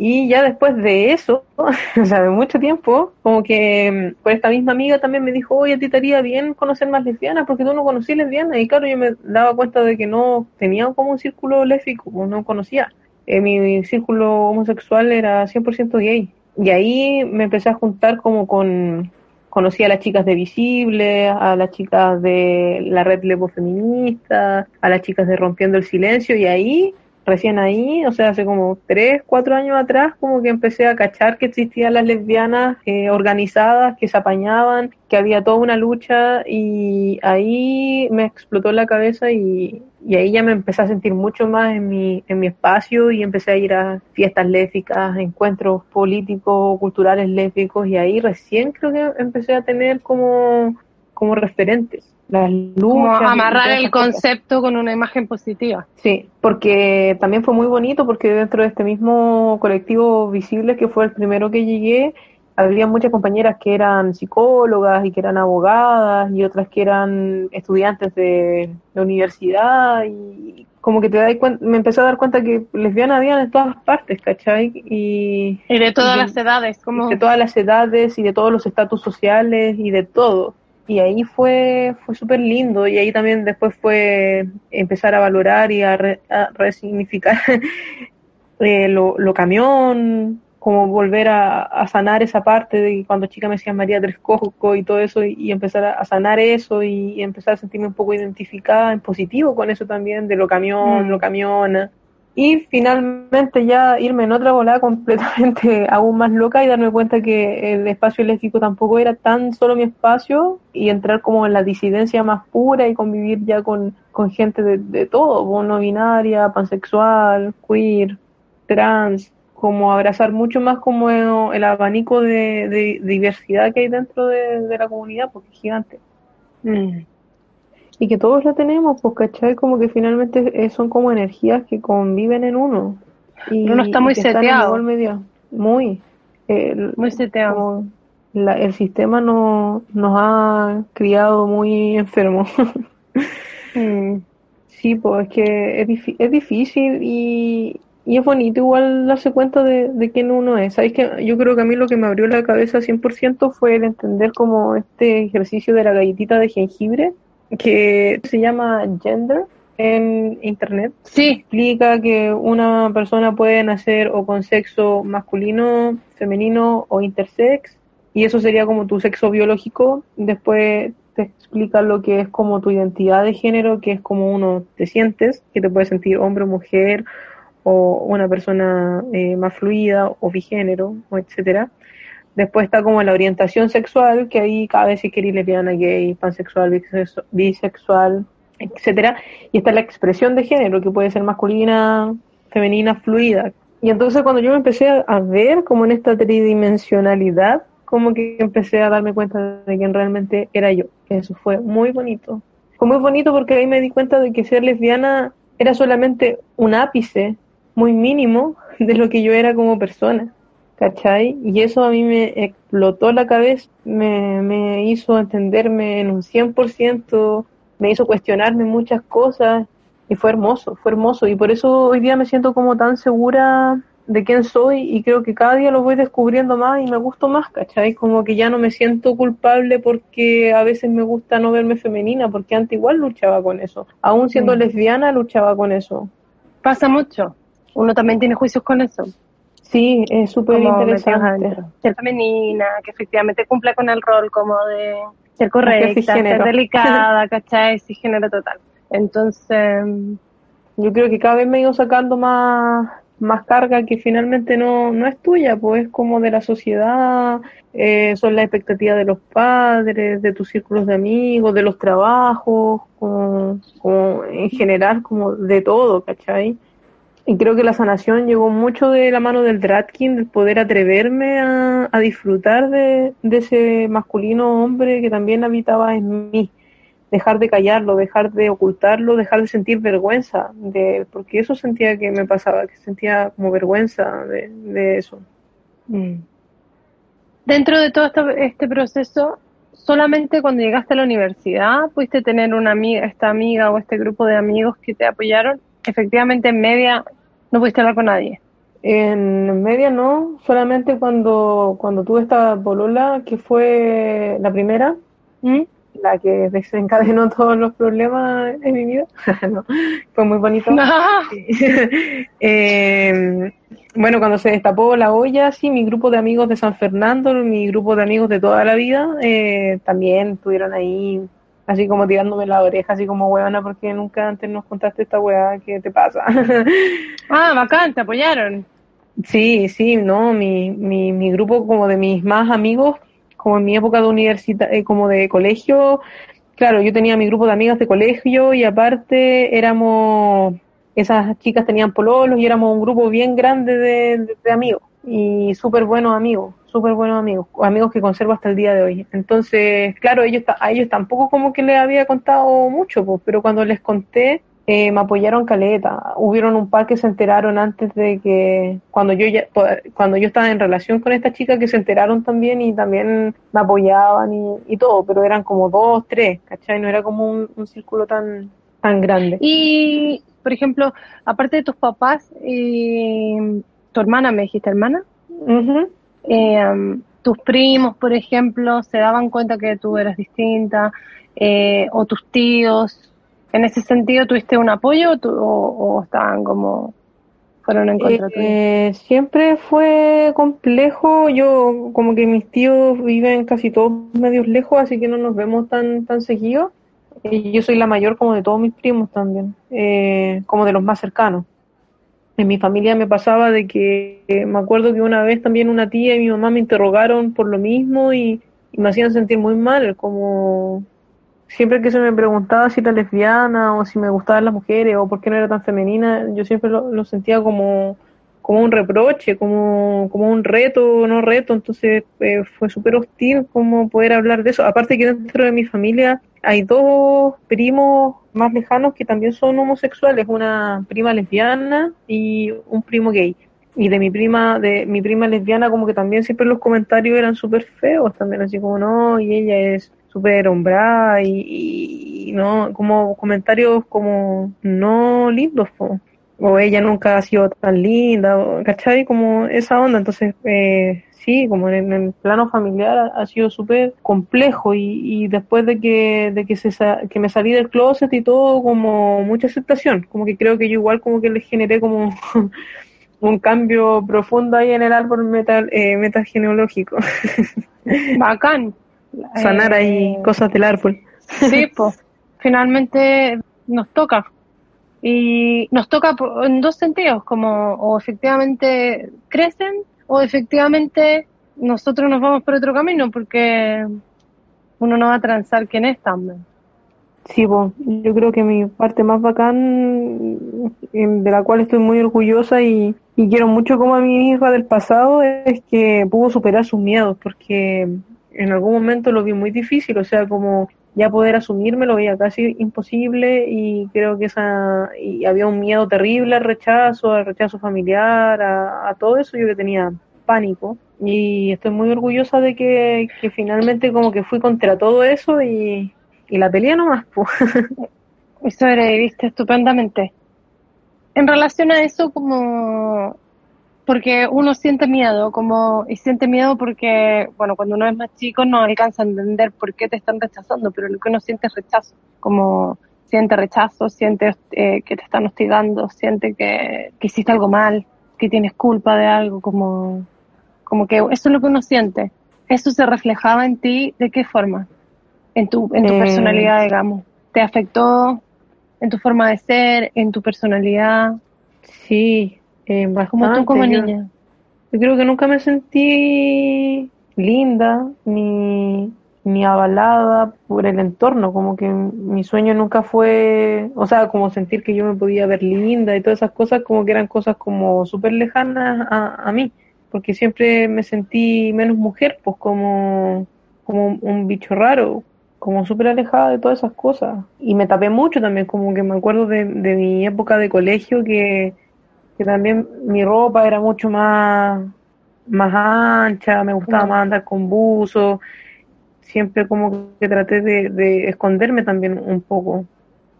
y ya después de eso, o sea, de mucho tiempo, como que por esta misma amiga también me dijo, oye, a ti te haría bien conocer más lesbianas, porque tú no conocías lesbianas. Y claro, yo me daba cuenta de que no tenía como un círculo lésbico, no conocía. Eh, mi, mi, círculo homosexual era 100% gay. Y ahí me empecé a juntar como con, conocí a las chicas de Visible, a las chicas de la red Levo Feminista, a las chicas de Rompiendo el Silencio, y ahí recién ahí, o sea, hace como tres, cuatro años atrás, como que empecé a cachar que existían las lesbianas eh, organizadas, que se apañaban, que había toda una lucha y ahí me explotó la cabeza y, y ahí ya me empecé a sentir mucho más en mi, en mi espacio y empecé a ir a fiestas lésbicas, encuentros políticos, culturales lésbicos y ahí recién creo que empecé a tener como, como referentes las luchas. Como amarrar el concepto con una imagen positiva. Sí, porque también fue muy bonito porque dentro de este mismo colectivo Visibles, que fue el primero que llegué, había muchas compañeras que eran psicólogas y que eran abogadas y otras que eran estudiantes de la universidad y como que te das cuenta, me empecé a dar cuenta que lesbianas habían en todas partes, ¿cachai? Y, y de todas y de, las edades, como... De todas las edades y de todos los estatus sociales y de todo y ahí fue fue súper lindo y ahí también después fue empezar a valorar y a, re, a resignificar eh, lo, lo, camión como volver a, a, sanar esa parte de cuando chica me decían María Trescojo y todo eso y, y empezar a, a, sanar eso y, y, empezar a sentirme un poco identificada en positivo con eso también de lo camión, mm. lo camiona y finalmente ya irme en otra volada completamente aún más loca y darme cuenta que el espacio lésbico tampoco era tan solo mi espacio y entrar como en la disidencia más pura y convivir ya con, con gente de, de todo, no binaria, pansexual, queer, trans, como abrazar mucho más como el abanico de, de diversidad que hay dentro de, de, la comunidad, porque es gigante. Mm. y que todos la tenemos, pues, ¿cachai? Como que finalmente son como energías que conviven en uno. Y, Uno está muy seteado. medida. Muy. El- Muy seteado. la- el sistema no, nos ha criado muy enfermos. Mm. Sí, pues es que es, es difícil y, y es bonito igual darse cuenta de, de quién uno es. ¿Sabes que Yo creo que a mí lo que me abrió la cabeza 100% fue el entender como este ejercicio de la galletita de jengibre que se llama gender en internet. Sí, Explica que una persona puede nacer o con sexo masculino, femenino o intersex y eso sería como tu sexo biológico. Después te explica lo que es como tu identidad de género, que es como uno te sientes, que te puedes sentir hombre o mujer o una persona eh, más fluida o bigénero o etcétera. Después está como la orientación sexual, que ahí cabe si queréis lesbiana, gay, pansexual, bisexu- bisexual, etcétera. Y está la expresión de género, que puede ser masculina, femenina, fluida. Y entonces cuando yo me empecé a ver como en esta tridimensionalidad, como que empecé a darme cuenta de quién realmente era yo. Eso fue muy bonito. Fue muy bonito porque ahí me di cuenta de que ser lesbiana era solamente un ápice muy mínimo de lo que yo era como persona. ¿Cachai? Y eso a mí me explotó la cabeza, me, me hizo entenderme en un 100%, me hizo cuestionarme muchas cosas y fue hermoso, fue hermoso. Y por eso hoy día me siento como tan segura de quién soy y creo que cada día lo voy descubriendo más y me gusto más, ¿cachai? Como que ya no me siento culpable porque a veces me gusta no verme femenina, porque antes igual luchaba con eso. Aún siendo lesbiana luchaba con eso. pasa mucho. Uno también tiene juicios con eso. Sí, es súper interesante. Ser femenina, que efectivamente cumpla con el rol como de ser correcta, ser delicada, ¿cachai? Cisgénero total. Entonces, Yo creo que cada vez me he ido sacando más, más carga que finalmente no, no es tuya, pues es como de la sociedad, eh, son las expectativas de los padres, de tus círculos de amigos, de los trabajos, como, como en general, como de todo, ¿cachai? Y creo que la sanación llegó mucho de la mano del Dratkin, del poder atreverme a, disfrutar de, ese masculino hombre que también habitaba en mí dejar de callarlo, dejar de ocultarlo, dejar de sentir vergüenza, de, porque eso sentía que me pasaba, que sentía como vergüenza de, de eso. mm. dentro de todo este, este proceso, solamente cuando llegaste a la universidad pudiste tener una amiga, esta amiga o este grupo de amigos que te apoyaron. Efectivamente, en media no pudiste hablar con nadie. En media no, solamente cuando, cuando tuve esta polola, que fue la primera, ¿Mm? la que desencadenó todos los problemas en mi vida, No, fue muy bonito. Eh, bueno, cuando se destapó la olla, sí, mi grupo de amigos de San Fernando, mi grupo de amigos de toda la vida, eh, también estuvieron ahí, así como tirándome la oreja, así como huevona, porque nunca antes nos contaste esta hueá, ¿qué te pasa? Ah, bacán, te apoyaron. sí, sí, no, mi, mi, mi grupo como de mis más amigos, como en mi época de universidad, eh, como de colegio, claro, yo tenía mi grupo de amigas de colegio y aparte éramos, esas chicas tenían pololos y éramos un grupo bien grande de, de- de amigos y súper buenos amigos, súper buenos amigos, amigos que conservo hasta el día de hoy. Entonces, claro, ellos a ellos tampoco como que les había contado mucho, pues, pero cuando les conté, eh, me apoyaron caleta. Hubieron un par que se enteraron antes de que, cuando yo ya, cuando yo estaba en relación con esta chica, que se enteraron también y también me apoyaban y, y todo, pero eran como dos, tres, ¿cachai? No era como un, un círculo tan, tan grande. Y, por ejemplo, aparte de tus papás, eh, tu hermana, me dijiste hermana, eh, um, tus primos, por ejemplo, se daban cuenta que tú eras distinta, eh, o tus tíos, en ese sentido, ¿tuviste un apoyo o, o- estaban como, fueron en contra? Eh, siempre fue complejo. Yo, como que mis tíos viven casi todos medios lejos, así que no nos vemos tan, tan seguido. Y yo soy la mayor como de todos mis primos también, eh, como de los más cercanos. En mi familia me pasaba de que eh, me acuerdo que una vez también una tía y mi mamá me interrogaron por lo mismo y, me hacían sentir muy mal, como siempre que se me preguntaba si era lesbiana o si me gustaban las mujeres o por qué no era tan femenina, yo siempre lo, sentía como, como un reproche, como, como un reto, no reto, entonces eh, fue súper hostil como poder hablar de eso. Aparte que dentro de mi familia hay dos primos más lejanos que también son homosexuales, una prima lesbiana y un primo gay. Y de mi prima, de mi prima lesbiana, como que también siempre los comentarios eran súper feos, también así como no, y ella es súper hombrada y, no, como comentarios como no lindos, po. o ella nunca ha sido tan linda, ¿cachai? Como esa onda, entonces eh, como en, el plano familiar ha, ha sido súper complejo y, y después de que, de que, se que me salí del closet y todo, como mucha aceptación, como que creo que yo igual como que le generé como un cambio profundo ahí en el árbol metal, eh, metagenealógico, Bacán. sanar ahí Eh, cosas del árbol. Sí, pues, finalmente nos toca. Y nos toca en dos sentidos, como o efectivamente crecen o efectivamente nosotros nos vamos por otro camino porque uno no va a transar quién es también. Sí, po, yo creo que mi parte más bacán, de la cual estoy muy orgullosa y, y quiero mucho como a mi hija del pasado, es que pudo superar sus miedos, porque en algún momento lo vi muy difícil, o sea, como ya poder asumirme lo veía casi imposible y creo que esa, y había un miedo terrible al rechazo, al rechazo familiar, a, todo eso, yo que tenía pánico y estoy muy orgullosa de que, que finalmente como que fui contra todo eso y, y la pelea nomás, pues. Y sobreviviste estupendamente. En relación a eso, como porque uno siente miedo, como y siente miedo porque, bueno, cuando uno es más chico no alcanza a entender por qué te están rechazando, pero lo que uno siente es rechazo, como siente rechazo, siente eh, que te están hostigando, siente que, que hiciste algo mal, que tienes culpa de algo, como, como que eso es lo que uno siente. Eso se reflejaba en ti, ¿de qué forma? En tu, en tu Eh. personalidad, digamos. ¿Te afectó en tu forma de ser, en tu personalidad? Sí, eh, Como tú bastante. como niña. Yo creo que nunca me sentí linda ni, ni avalada por el entorno, como que mi sueño nunca fue, o sea, como sentir que yo me podía ver linda y todas esas cosas, como que eran cosas como súper lejanas a, a mí, porque siempre me sentí menos mujer, pues como, como un bicho raro, como súper alejada de todas esas cosas. Y me tapé mucho también, como que me acuerdo de, de mi época de colegio que que también mi ropa era mucho más, más ancha, me gustaba más andar con buzo, siempre como que traté de, de esconderme también un poco.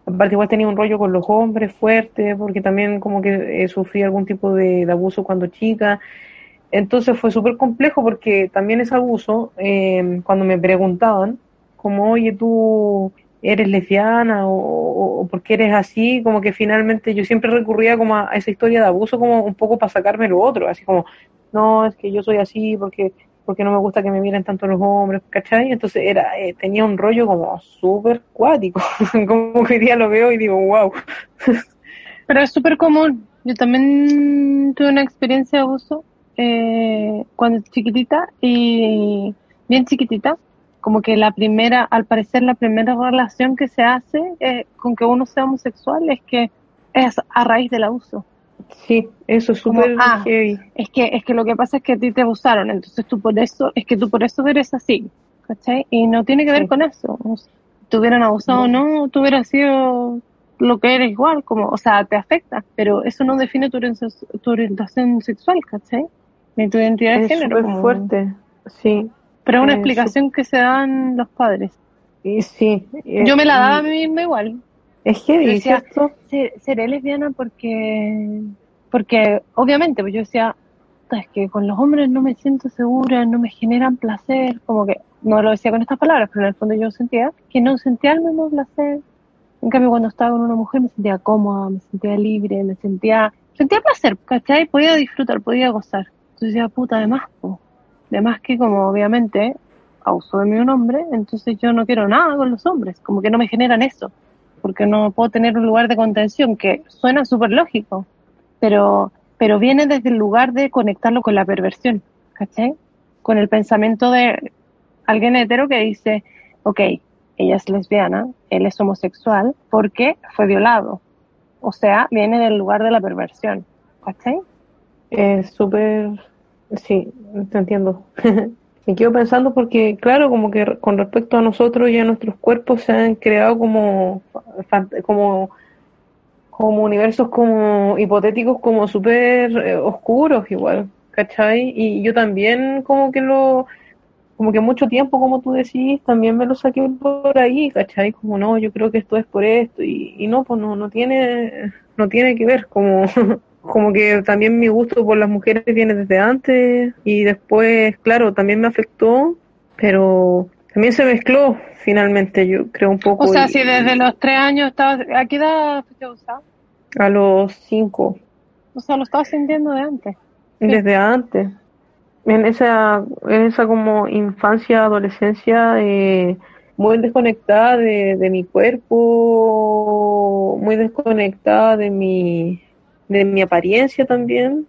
Aparte igual tenía un rollo con los hombres fuerte, porque también como que eh, sufrí algún tipo de, de abuso cuando chica. Entonces fue súper complejo porque también ese abuso, eh, cuando me preguntaban, como, oye, tú eres lesbiana o, o, o por qué eres así, como que finalmente yo siempre recurría como a, a esa historia de abuso como un poco para sacarme lo otro, así como, no, es que yo soy así porque porque no me gusta que me miren tanto los hombres, ¿cachai? Entonces era eh, tenía un rollo como súper cuático, como que hoy día lo veo y digo, wow. Pero es súper común. Yo también tuve una experiencia de abuso eh, cuando chiquitita y bien chiquitita. Como que la primera, al parecer la primera relación que se hace eh, con que uno sea homosexual es que es a raíz del abuso. Sí, eso es súper ah, heavy. Es que, es que lo que pasa es que a ti te abusaron, entonces tú por eso, es que tú por eso eres así, ¿cachai? Y no tiene que ver Sí. con eso. O sea, te hubieran abusado o no, tú hubieras sido lo que eres igual, como, o sea, te afecta, pero eso no define tu, orientación- tu orientación sexual, ¿cachai? Ni tu identidad de Es género. súper como- fuerte, sí. Pero es una explicación que se dan los padres. Y sí. eh, Yo me la daba a mí misma igual. Es decía, ¿cierto? "Se- seré lesbiana porque, porque obviamente, pues yo decía, "Puta, es que con los hombres no me siento segura, no me generan placer, como que no lo decía con estas palabras, pero en el fondo yo sentía que no sentía el mismo placer. En cambio, cuando estaba con una mujer me sentía cómoda, me sentía libre, me sentía, sentía placer, ¿cachai? Podía disfrutar, podía gozar. Entonces decía, puta, además, po. Además que como obviamente abusó de mí un hombre, entonces yo no quiero nada con los hombres, como que no me generan eso porque no puedo tener un lugar de contención, que suena súper lógico, pero, pero viene desde el lugar de conectarlo con la perversión, ¿cachai? Con el pensamiento de alguien hetero que dice, ok, ella es lesbiana, él es homosexual, porque fue violado. O sea, viene del lugar de la perversión, ¿cachai? Es súper, sí, te entiendo. Me quedo pensando porque, claro, como que con respecto a nosotros y a nuestros cuerpos se han creado como, como universos como hipotéticos, como súper eh, oscuros igual, ¿cachai? Y yo también como que lo, como que mucho tiempo, como tú decís, también me lo saqué por ahí, ¿cachai? Como no, yo creo que esto es por esto y, y no, pues no, no tiene, no tiene que ver, como, como que también mi gusto por las mujeres viene desde antes y después, claro, también me afectó, pero también se mezcló finalmente, yo creo un poco. O sea, y- si desde los tres años estabas, ¿a qué edad fuiste? A los cinco, O sea, lo estabas sintiendo de antes. desde antes. En esa, en esa como infancia, adolescencia, eh, muy desconectada de, de mi cuerpo, muy desconectada de mi, de mi apariencia también.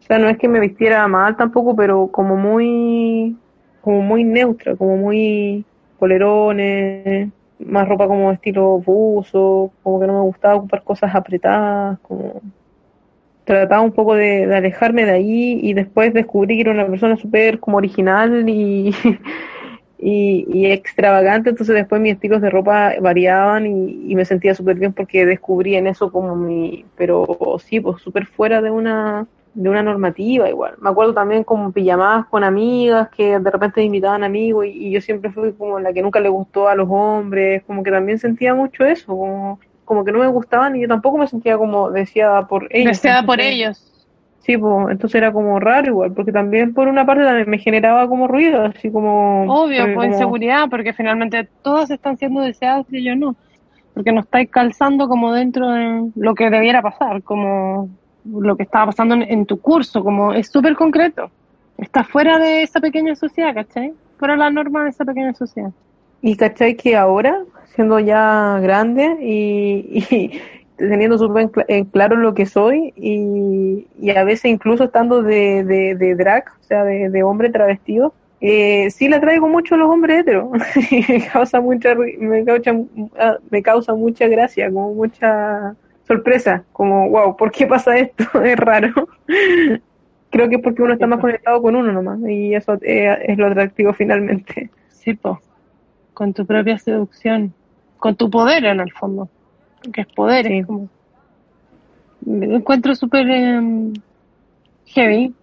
O sea, no es que me vistiera mal tampoco, pero como muy, como muy neutra, como muy polerones, más ropa como estilo buzo, como que no me gustaba ocupar cosas apretadas, como trataba un poco de, de alejarme de ahí y después descubrí que era una persona súper como original y, y, y extravagante, entonces después mis estilos de ropa variaban y, y me sentía súper bien porque descubrí en eso como mi, pero sí, pues súper fuera de una de una normativa igual. Me acuerdo también como pijamadas con amigas que de repente invitaban amigos y, y yo siempre fui como la que nunca le gustó a los hombres, como que también sentía mucho eso, como, como que no me gustaban y yo tampoco me sentía como deseada por ellos. Deseada por ellos. Sí, pues, entonces era como raro igual, porque también por una parte también me generaba como ruido, así como... Obvio, pues como- inseguridad, porque finalmente todas están siendo deseadas y yo no. Porque no estáis calzando como dentro de lo que debiera pasar, como lo que estaba pasando en, en tu curso, como es súper concreto. Está fuera de esa pequeña sociedad, ¿cachai? Fuera la norma de esa pequeña sociedad. Y cachai que ahora, siendo ya grande y, y teniendo súper en cl- en claro lo que soy y, y a veces incluso estando de, de, de drag, o sea, de, de hombre travestido, eh, sí la traigo mucho a los hombres heteros. Me causa mucha, me causa, ah, me causa mucha gracia, como mucha sorpresa, como wow, ¿por qué pasa esto? es raro. Creo que es porque uno está más conectado con uno nomás y eso eh, es lo atractivo finalmente. Sí, po. Con tu propia seducción. Con tu poder, en el fondo. Que es poder, Sí. es como... Me encuentro súper em, heavy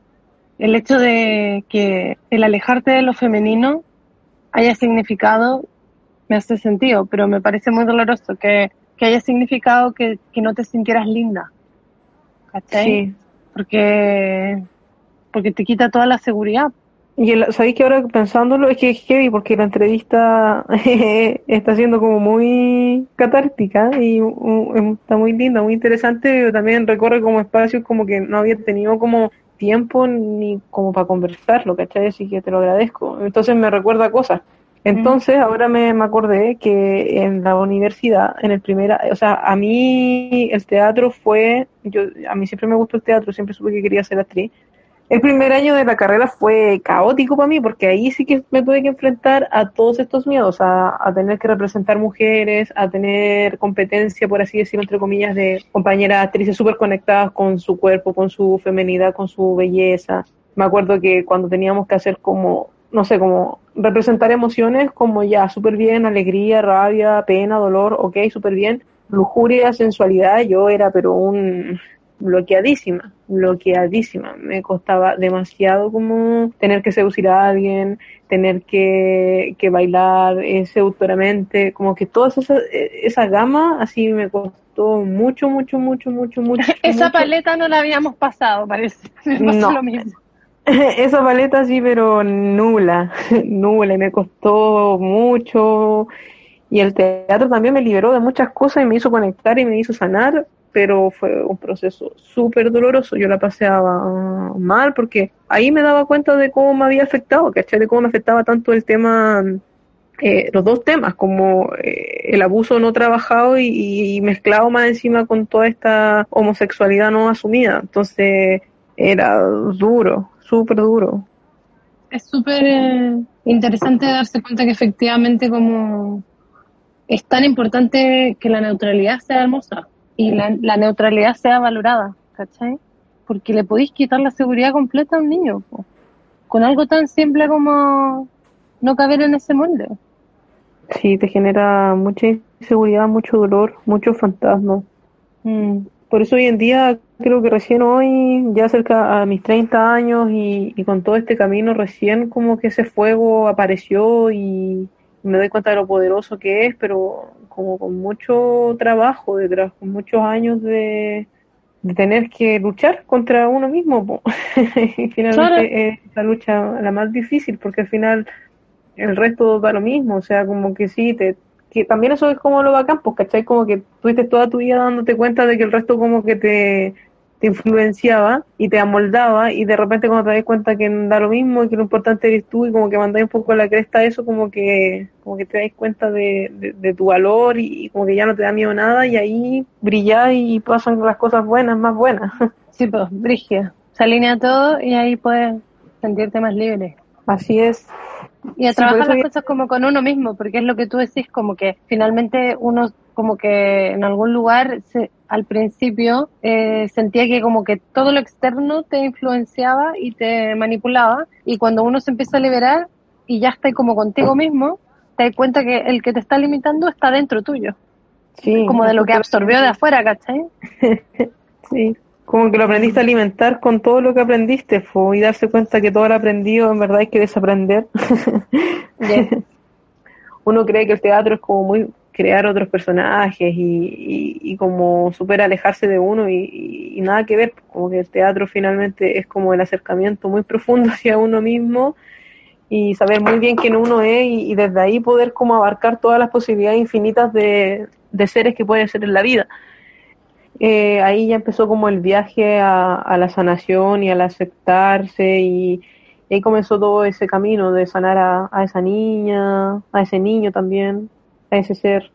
el hecho de que el alejarte de lo femenino haya significado, me hace sentido, pero me parece muy doloroso que, que haya significado que, que no te sintieras linda. ¿Cachai? Sí. Porque, porque te quita toda la seguridad. Y el, sabéis que ahora pensándolo es que es heavy porque la entrevista está siendo como muy catártica y uh, está muy linda, muy interesante, pero también recorre como espacios como que no había tenido como tiempo ni como para conversarlo, ¿cachai? Así que te lo agradezco. Entonces me recuerda cosas. Entonces ahora me, me acordé que en la universidad, en el primer, o sea, a mí el teatro fue, yo, a mí siempre me gustó el teatro, siempre supe que quería ser actriz. El primer año de la carrera fue caótico para mí porque ahí sí que me tuve que enfrentar a todos estos miedos, a, a tener que representar mujeres, a tener competencia, por así decirlo, entre comillas, de compañeras actrices súper conectadas con su cuerpo, con su femenidad, con su belleza. Me acuerdo que cuando teníamos que hacer como, no sé, como representar emociones como ya súper bien, alegría, rabia, pena, dolor, ok, súper bien, lujuria, sensualidad, yo era pero un bloqueadísima, bloqueadísima. Me costaba demasiado como tener que seducir a alguien, tener que, que bailar eh, seductoramente, como que toda esa, esa gama así me costó mucho, mucho, mucho, mucho, mucho. Esa mucho. paleta no la habíamos pasado, parece. Me pasó No. lo mismo. Esa paleta sí, pero nula, nula, y me costó mucho. Y el teatro también me liberó de muchas cosas y me hizo conectar y me hizo sanar, pero fue un proceso súper doloroso. Yo la paseaba mal porque ahí me daba cuenta de cómo me había afectado, ¿cachai? De cómo me afectaba tanto el tema, eh, los dos temas, como eh, el abuso no trabajado y, mezclado más encima con toda esta homosexualidad no asumida. Entonces era duro, súper duro. Es súper eh, interesante darse cuenta que efectivamente como es tan importante que la neutralidad sea hermosa y la, la neutralidad sea valorada, ¿cachai? Porque le podéis quitar la seguridad completa a un niño. po. con algo tan simple como no caber en ese molde. Sí, te genera mucha inseguridad, mucho dolor, muchos fantasmas. Mm. Por eso hoy en día, creo que recién hoy, ya cerca a mis 30 años y, y con todo este camino, recién como que ese fuego apareció y me doy cuenta de lo poderoso que es, pero como con mucho trabajo detrás, con muchos años de, de tener que luchar contra uno mismo. y finalmente Claro. es la lucha la más difícil, porque al final el resto da lo mismo, o sea, como que sí, te, que también eso es como lo bacán, pues, ¿cachai? Como que tuviste toda tu vida dándote cuenta de que el resto como que te, te influenciaba y te amoldaba y de repente cuando te das cuenta que da lo mismo y que lo importante eres tú y como que mandáis un poco a la cresta eso, como que, como que te das cuenta de, de, de tu valor y, y como que ya no te da miedo nada y ahí brillás y pasan las cosas buenas, más buenas. Sí, pues, Brigia. Se alinea todo y ahí puedes sentirte más libre. Así es. Y a Sí, trabajar las cosas como con uno mismo, porque es lo que tú decís, como que finalmente uno como que en algún lugar se, al principio eh, sentía que como que todo lo externo te influenciaba y te manipulaba y cuando uno se empieza a liberar y ya está como contigo mismo, te das cuenta que el que te está limitando está dentro tuyo, Sí, como de lo que absorbió de afuera, ¿cachai? Sí, como que lo aprendiste a alimentar con todo lo que aprendiste fo, y darse cuenta que todo lo aprendido en verdad hay que desaprender. Uno cree que el teatro es como muy crear otros personajes y, como súper alejarse de uno y, nada que ver, como que el teatro finalmente es como el acercamiento muy profundo hacia uno mismo y saber muy bien quién uno es y, desde ahí poder como abarcar todas las posibilidades infinitas de, seres que pueden ser en la vida. Eh, ahí ya empezó como el viaje a, a la sanación y al aceptarse y, ahí comenzó todo ese camino de sanar a esa niña, a ese niño también, a ese ser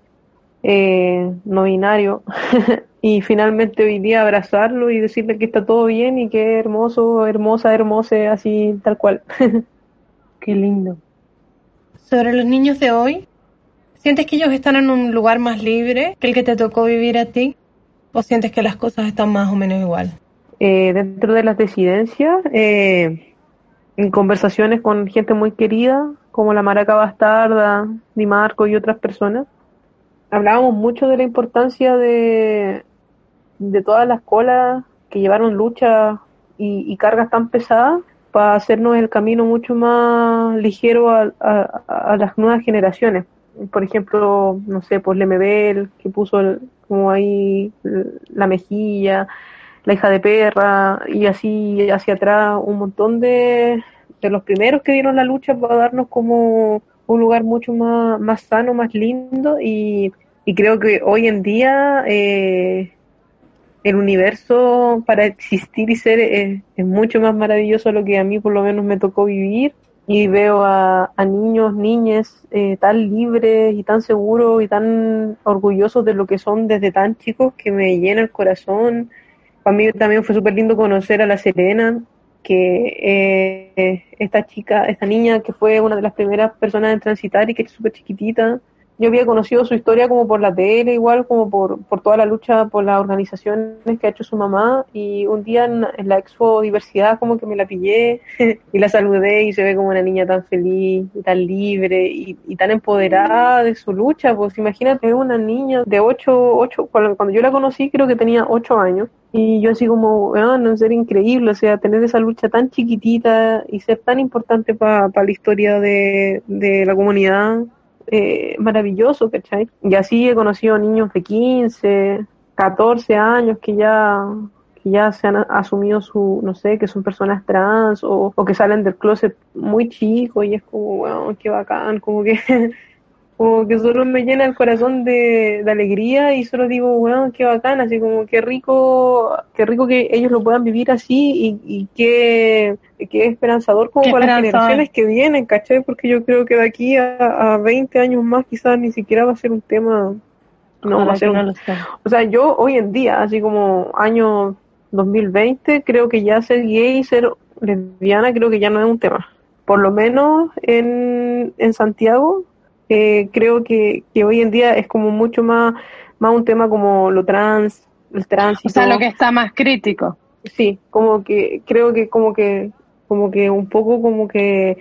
eh, no binario y finalmente hoy día abrazarlo y decirle que está todo bien y que es hermoso, hermosa, hermosa, así tal cual. Qué lindo. Sobre los niños de hoy, ¿sientes que ellos están en un lugar más libre que el que te tocó vivir a ti? ¿O sientes que las cosas están más o menos igual? eh, dentro de las disidencias, eh, en conversaciones con gente muy querida, como la Maraca Bastarda, Di Marco y otras personas, hablábamos mucho de la importancia de, de todas las colas que llevaron lucha y, cargas tan pesadas para hacernos el camino mucho más ligero a las nuevas generaciones. Por ejemplo, no sé, pues Lemebel, que puso el- como ahí la mejilla, la hija de perra y así hacia atrás un montón de, de los primeros que dieron la lucha para darnos como un lugar mucho más, más sano, más lindo y, y creo que hoy en día eh, el universo para existir y ser es, mucho más maravilloso lo que a mí por lo menos me tocó vivir y veo a, a niños, niñas eh, tan libres y tan seguros y tan orgullosos de lo que son desde tan chicos que me llena el corazón. Para mí también fue súper lindo conocer a la Serena, que eh, esta chica, esta niña que fue una de las primeras personas en transitar y que es súper chiquitita. Yo había conocido su historia como por la tele, igual como por, por toda la lucha por las organizaciones que ha hecho su mamá. Y un día en, la Expo Diversidad como que me la pillé y la saludé y se ve como una niña tan feliz y tan libre y, tan empoderada de su lucha. Pues imagínate una niña de 8, 8 cuando, cuando yo la conocí creo que tenía 8 años. Y yo así como, ah, no, ser increíble, o sea, tener esa lucha tan chiquitita y ser tan importante para la historia de, de la comunidad, eh, maravilloso, ¿cachai? Y así he conocido niños de 15, 14 años que ya que ya se han asumido su, no sé, que son personas trans o, o que salen del closet muy chicos y es como, wow, qué bacán, como que como que solo me llena el corazón de, de alegría y solo digo, bueno, qué bacán, así como qué rico, qué rico que ellos lo puedan vivir así y, y qué, qué esperanzador como Qué para las generaciones que vienen, ¿cachai? Porque yo creo que de aquí a, a 20 años más quizás ni siquiera va a ser un tema, no, va Ojalá a ser no un o sea, yo hoy en día, así como año 2020, creo que ya ser gay ser lesbiana creo que ya no es un tema. Por lo menos en, en Santiago, eh, creo que, que hoy en día es como mucho más, más un tema como lo trans, el tránsito. O sea, lo que está más crítico. Sí, como que creo que como que como que un poco como que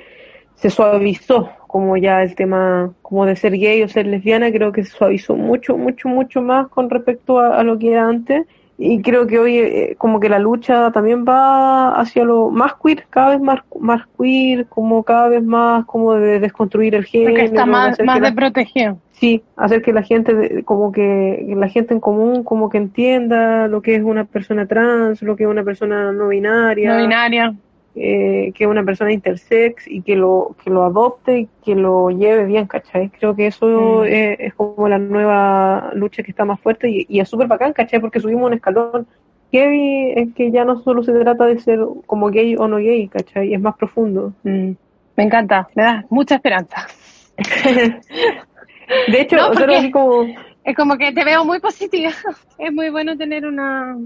se suavizó como ya el tema como de ser gay o ser lesbiana, creo que se suavizó mucho, mucho, mucho más con respecto a, a lo que era antes y creo que hoy eh, como que la lucha también va hacia lo más queer, cada vez más, más queer, como cada vez más como de desconstruir el género. Porque está más, más que de la- protegido. Sí, hacer que la gente, como que que la gente en común como que entienda lo que es una persona trans, lo que es una persona no binaria, No binaria. Eh, que es una persona intersex y que lo que lo adopte y que lo lleve bien, ¿cachai? Creo que eso Mm. es, es como la nueva lucha que está más fuerte y, y es súper bacán, ¿cachai? Porque subimos un escalón. Gay es que ya no solo se trata de ser como gay o no gay, ¿cachai? Es más profundo. Mm. Me encanta, me da mucha esperanza. De hecho, No, así como... Es como que te veo muy positiva. Es muy bueno tener una,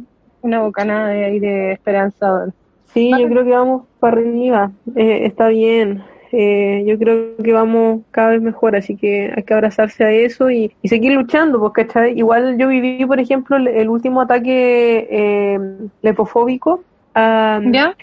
una bocanada de de esperanza. Sí, yo creo que vamos para arriba. Eh, está bien. Eh, yo creo que vamos cada vez mejor, así que hay que abrazarse a eso y, y seguir luchando, porque ¿cachai? igual yo viví, por ejemplo, el, el último ataque eh, lepofóbico a, ¿Ya?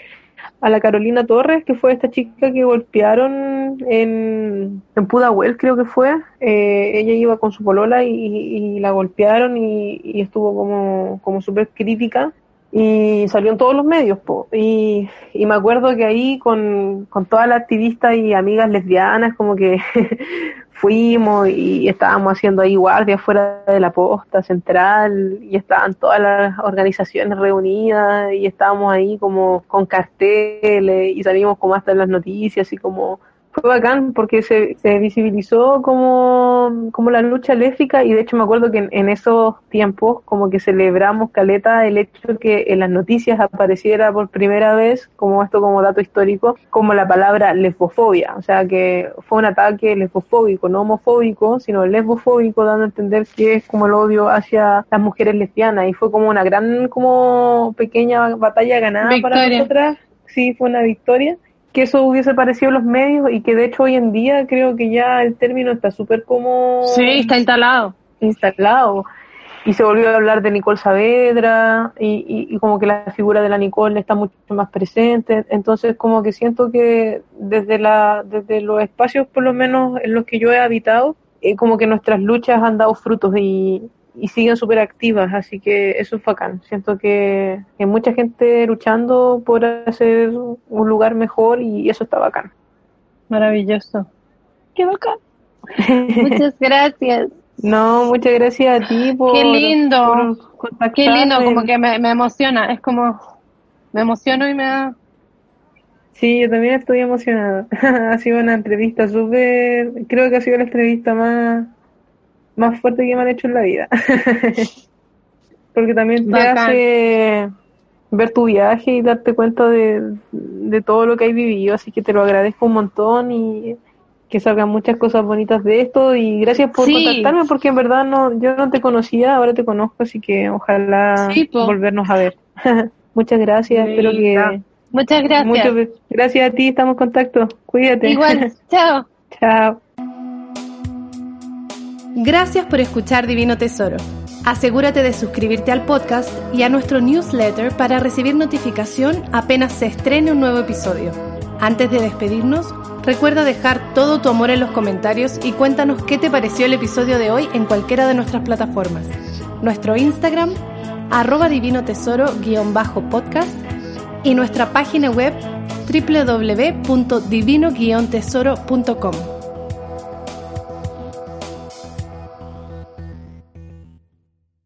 a la Carolina Torres, que fue esta chica que golpearon en, en Pudahuel, creo que fue. Eh, ella iba con su polola y, y la golpearon y, y estuvo como, como súper crítica y salió en todos los medios. po. Y, y me acuerdo que ahí con, con todas las activistas y amigas lesbianas, como que fuimos y estábamos haciendo ahí guardia fuera de la posta central y estaban todas las organizaciones reunidas y estábamos ahí como con carteles y salimos como hasta en las noticias y como fue bacán porque se, se visibilizó como, como la lucha lésbica y de hecho me acuerdo que en, en esos tiempos como que celebramos caleta el hecho que en las noticias apareciera por primera vez como esto como dato histórico como la palabra lesbofobia o sea que fue un ataque lesbofóbico no homofóbico sino lesbofóbico dando a entender que es como el odio hacia las mujeres lesbianas. Y fue como una gran como pequeña batalla ganada para Victoria. nosotras. Sí fue una victoria que eso hubiese aparecido en los medios y que de hecho hoy en día creo que ya el término está súper como Sí, está instalado. instalado y se volvió a hablar de Nicole Saavedra y, y, y como que la figura de la Nicole está mucho más presente entonces como que siento que desde la desde los espacios por lo menos en los que yo he habitado eh, como que nuestras luchas han dado frutos y, y siguen súper activas, así que eso es bacán. Siento que hay mucha gente luchando por hacer un lugar mejor y eso está bacán. Maravilloso. Qué bacán. Muchas gracias. No, muchas gracias a ti por, Qué lindo. por. Qué lindo, como que me, me emociona. Es como, me emociono y me da... Sí, yo también estoy emocionada. ha sido una entrevista súper, creo que ha sido la entrevista más, más fuerte que me han hecho en la vida. Porque también te Bacán. hace ver tu viaje y darte cuenta de, de todo lo que has vivido, así que te lo agradezco un montón y que salgan muchas cosas bonitas de esto y gracias por Sí. contactarme porque en verdad no yo no te conocía, ahora te conozco, así que ojalá Sí, volvernos a ver. Muchas gracias, espero que. Muchas gracias. Muchas gracias a ti, estamos en contacto. Cuídate. Igual, chao. Chao. Gracias por escuchar Divino Tesoro. Asegúrate de suscribirte al podcast y a nuestro newsletter para recibir notificación apenas se estrene un nuevo episodio. Antes de despedirnos, recuerda dejar todo tu amor en los comentarios y cuéntanos qué te pareció el episodio de hoy en cualquiera de nuestras plataformas. Nuestro Instagram, arroba divino tesoro-podcast y nuestra página web www.divino-tesoro.com.